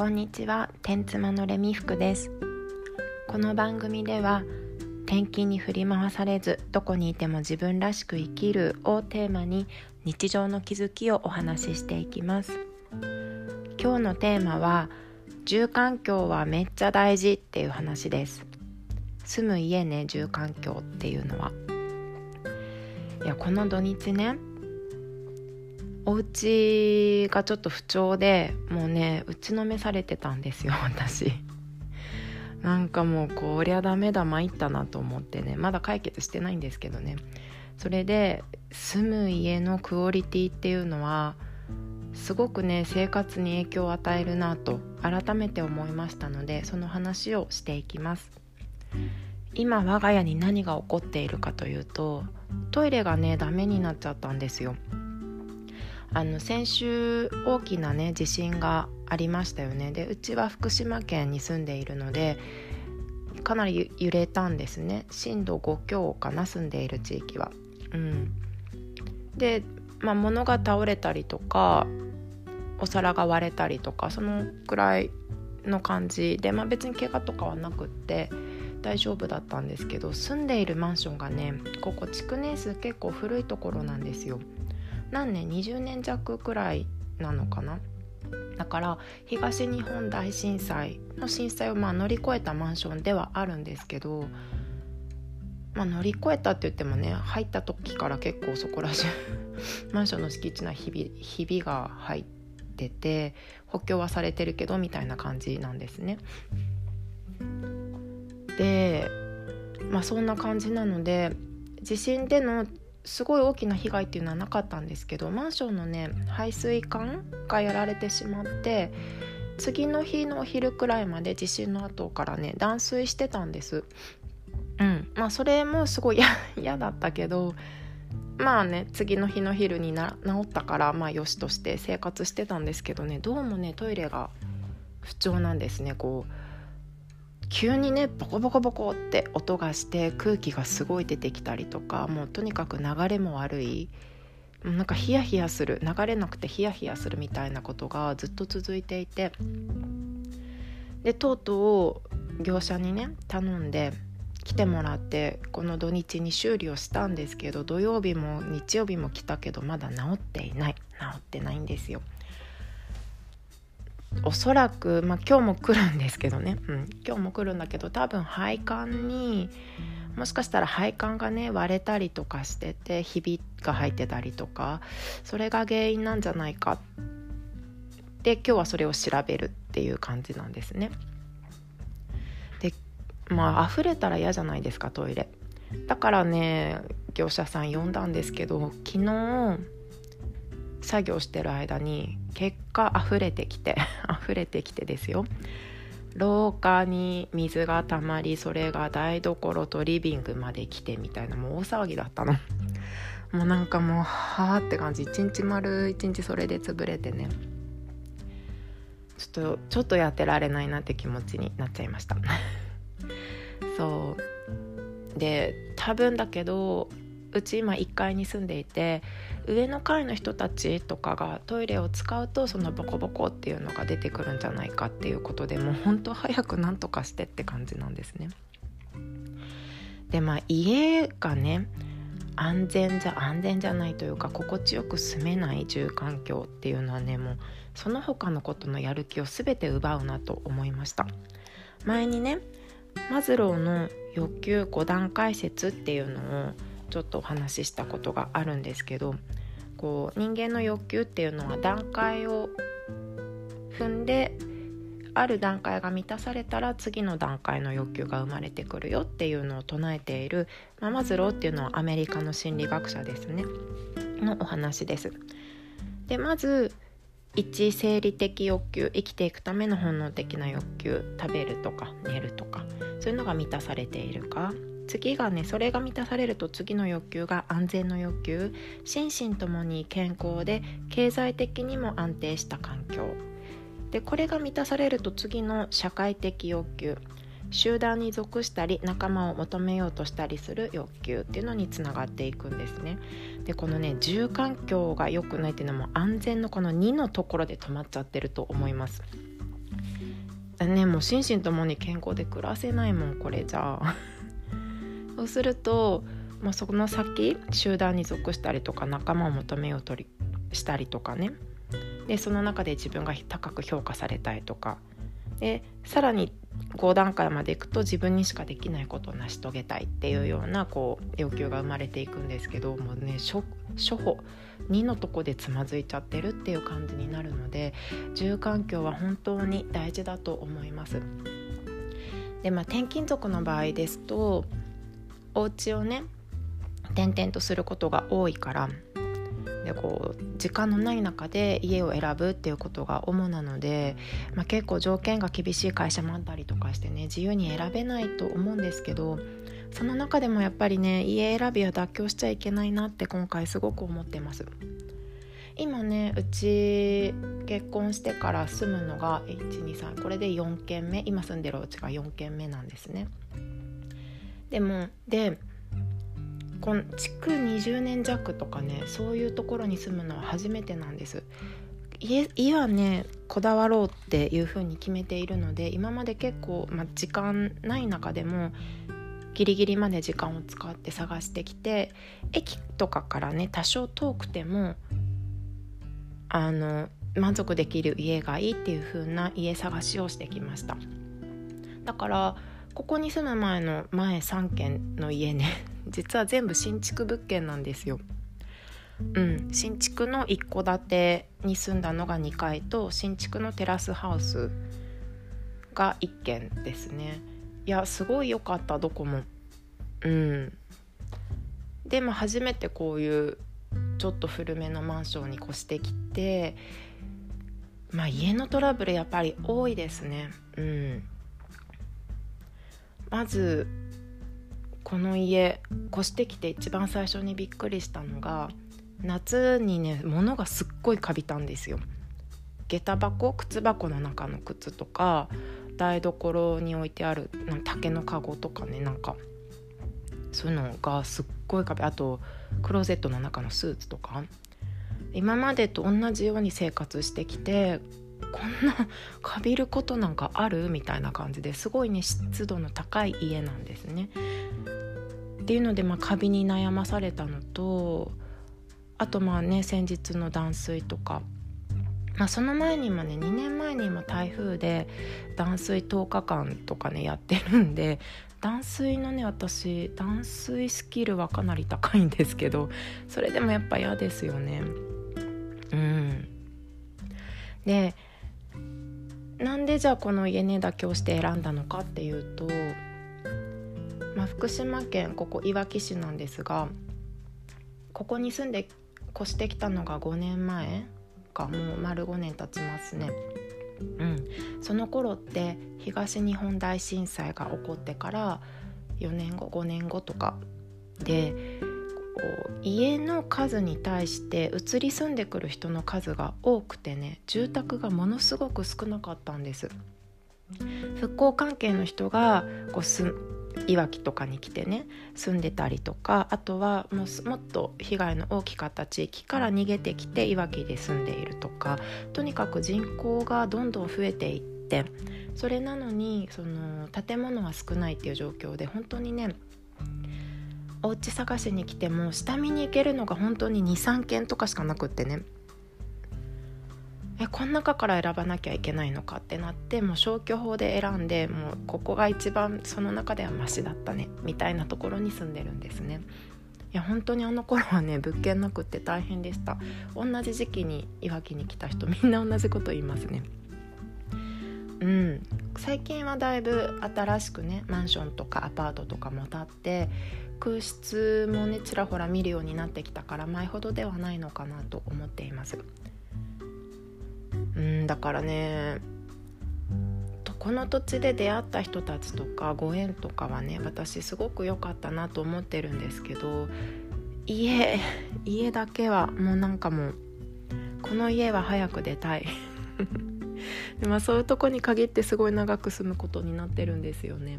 こんにちは天妻のレミ服です。この番組では転勤に振り回されずどこにいても自分らしく生きるをテーマに日常の気づきをお話ししていきます。今日のテーマは住環境はめっちゃ大事っていう話です。住む家ね住環境っていうのは。いやこの土日ねお家がちょっと不調でもうね打ちのめされてたんですよ 私。なんかもうこりゃダメだ参ったなと思ってね。まだ解決してないんですけどね。それで住む家のクオリティっていうのはすごくね生活に影響を与えるなと改めて思いましたのでその話をしていきます。今我が家に何が起こっているかというとトイレがねダメになっちゃったんですよ。あの先週大きなね地震がありましたよねでうちは福島県に住んでいるのでかなり揺れたんですね震度5強かな住んでいる地域は。うん、で、まあ、物が倒れたりとかお皿が割れたりとかそのくらいの感じで、まあ、別に怪我とかはなくって大丈夫だったんですけど住んでいるマンションがねここ築年数結構古いところなんですよ。何年？20年弱くらいなのかな？だから東日本大震災の震災をまあ乗り越えたマンションではあるんですけど、まあ、乗り越えたって言ってもね入った時から結構そこら中 マンションの敷地内ひびひびが入ってて補強はされてるけどみたいな感じなんですね。でまあそんな感じなので地震でのすごい大きな被害っていうのはなかったんですけどマンションのね排水管がやられてしまって次の日のお昼くらいまで地震の後からね断水してたんです。うん。まあそれもすごい 嫌だったけどまあね次の日の昼にな治ったからまあよしとして生活してたんですけどねどうもねトイレが不調なんですねこう急にねボコボコボコって音がして空気がすごい出てきたりとかもうとにかく流れも悪い。なんかヒヤヒヤする流れなくてヒヤヒヤするみたいなことがずっと続いていて。でとうとう業者にね頼んで来てもらってこの土日に修理をしたんですけど土曜日も日曜日も来たけどまだ治っていない。治ってないんですよ。おそらく、まあ、今日も来るんですけどね、うん、今日も来るんだけど多分配管にもしかしたら配管がね割れたりとかしててひびが入ってたりとかそれが原因なんじゃないかで今日はそれを調べるっていう感じなんですね。でまあ溢れたら嫌じゃないですかトイレ。だからね業者さん呼んだんですけど昨日作業してる間に結果溢れてきて 溢れてきてですよ。廊下に水がたまりそれが台所とリビングまで来てみたいなもう大騒ぎだったの。もうなんかもうはあって感じ。一日丸一日それで潰れてね。ちょっとちょっとやってられないなって気持ちになっちゃいました。そう。で多分だけどうち今1階に住んでいて上の階の人たちとかがトイレを使うとそのボコボコっていうのが出てくるんじゃないかっていうことでもう本当早くなんとかしてって感じなんですね。でまあ家がね安全じゃ安全じゃないというか心地よく住めない住環境っていうのはねもうその他のことのやる気を全て奪うなと思いました前にねマズローの欲求5段階説っていうのをちょっとお話ししたことがあるんですけどこう人間の欲求っていうのは段階を踏んである段階が満たされたら次の段階の欲求が生まれてくるよっていうのを唱えている、まあ、マズローっていうのはアメリカの心理学者ですねのお話です。でまず一生理的欲求生きていくための本能的な欲求食べるとか寝るとかそういうのが満たされているか次がねそれが満たされると次の欲求が安全の欲求心身ともに健康で経済的にも安定した環境でこれが満たされると次の社会的欲求集団に属したり仲間を求めようとしたりする欲求っていうのにつながっていくんですね。でこのね住環境が良くないっていうのも安全のこの2のところで止まっちゃってると思います。ねもう心身ともに健康で暮らせないもんこれじゃあそうすると、まあ、その先集団に属したりとか仲間を求めようとしたりとかねでその中で自分が高く評価されたいとかでさらに5段階までいくと自分にしかできないことを成し遂げたいっていうようなこう要求が生まれていくんですけどもうね初歩2のとこでつまずいちゃってるっていう感じになるので住環境は本当に大事だと思います。でまあ転勤族の場合ですとお家をね転々とすることが多いからでこう時間のない中で家を選ぶっていうことが主なので、まあ、結構条件が厳しい会社もあったりとかしてね自由に選べないと思うんですけどその中でもやっぱりね家選びは妥協しちゃいけないなって今回すごく思ってます。今ねうち結婚してから住むのが123これで4軒目今住んでるお家が4軒目なんですね。でもでこの築20年弱とかねそういうところに住むのは初めてなんです。家家はねこだわろうっていうふうに決めているので今まで結構、ま、時間ない中でもギリギリまで時間を使って探してきて駅とかからね多少遠くてもあの満足できる家がいいっていう風な家探しをしてきました。だからここに住む前の前3軒の家ね。実は全部新築物件なんですよ。うん、新築の一戸建てに住んだのが2階と新築のテラスハウスが1軒ですね。いやすごい良かったどこも。うん。でも初めてこういうちょっと古めのマンションに越してきてまあ家のトラブルやっぱり多いですね。うん。まずこの家越してきて一番最初にびっくりしたのが夏にね物がすっごいカビたんですよ。下駄箱靴箱の中の靴とか台所に置いてある竹の籠とかねなんかそういうのがすっごいカビあとクローゼットの中のスーツとか今までと同じように生活してきてこんなかびることなんかある？みたいな感じですごいね湿度の高い家なんですね。っていうので、まあ、カビに悩まされたのとあとまあね先日の断水とか、まあ、その前にもね2年前にも台風で断水10日間とかねやってるんで断水のね私断水スキルはかなり高いんですけどそれでもやっぱ嫌ですよね。うん、でなんでじゃあこの家ね妥協して選んだのかっていうと、まあ、福島県ここいわき市なんですがここに住んで越してきたのが5年前かもう丸5年経ちますね。うん、その頃って東日本大震災が起こってから4年後5年後とかでこう家の数に対して移り住んでくる人の数が多くてね住宅がものすごく少なかったんです。復興関係の人がこうすいわきとかに来てね住んでたりとかあとはもうもっと被害の大きかった地域から逃げてきていわきで住んでいるとかとにかく人口がどんどん増えていってそれなのにその建物が少ないっていう状況で本当にねお家探しに来ても下見に行けるのが本当に23軒とかしかなくってね。えこの中から選ばなきゃいけないのかってなってもう消去法で選んでもうここが一番その中ではマシだったねみたいなところに住んでるんですね。いや本当にあの頃はね物件なくって大変でした。同じ時期にいわきに来た人みんな同じこと言いますね。うん。最近はだいぶ新しくねマンションとかアパートとかも建って空室もねちらほら見るようになってきたから前ほどではないのかなと思っています。うんだからねこの土地で出会った人たちとかご縁とかはね私すごく良かったなと思ってるんですけど家家だけはもうなんかもうこの家は早く出たい。でまあそういうとこに限ってすごい長く住むことになってるんですよね。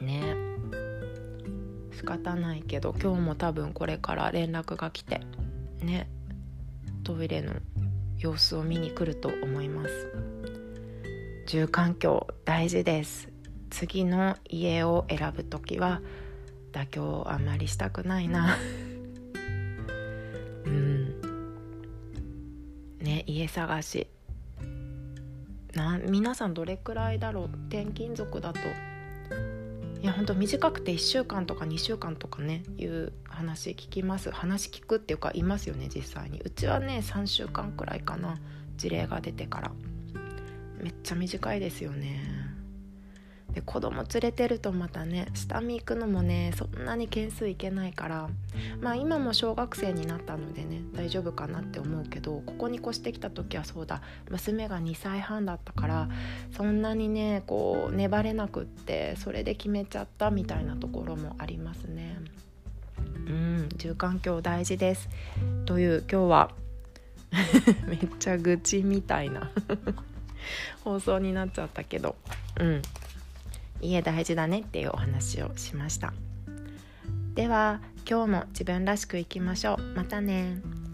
ね。仕方ないけど今日も多分これから連絡が来てねトイレの様子を見に来ると思います。住環境大事です。次の家を選ぶ時は妥協あんまりしたくないな。うん。ね家探し。な皆さんどれくらいだろう？転勤族だといやほんと短くて1週間とか2週間とかねいう話聞きます。話聞くっていうかいますよね実際に。うちはね3週間くらいかな事例が出てから。めっちゃ短いですよね。で子供連れてるとまたね下見行くのもねそんなに件数いけないからまあ今も小学生になったのでね大丈夫かなって思うけどここに越してきた時はそうだ娘が2歳半だったからそんなにねこう粘れなくってそれで決めちゃったみたいなところもありますね。うん、住環境大事です。という今日は めっちゃ愚痴みたいな放送になっちゃったけど。うん。家大事だねっていうお話をしました。では今日も自分らしくいきましょう。またね。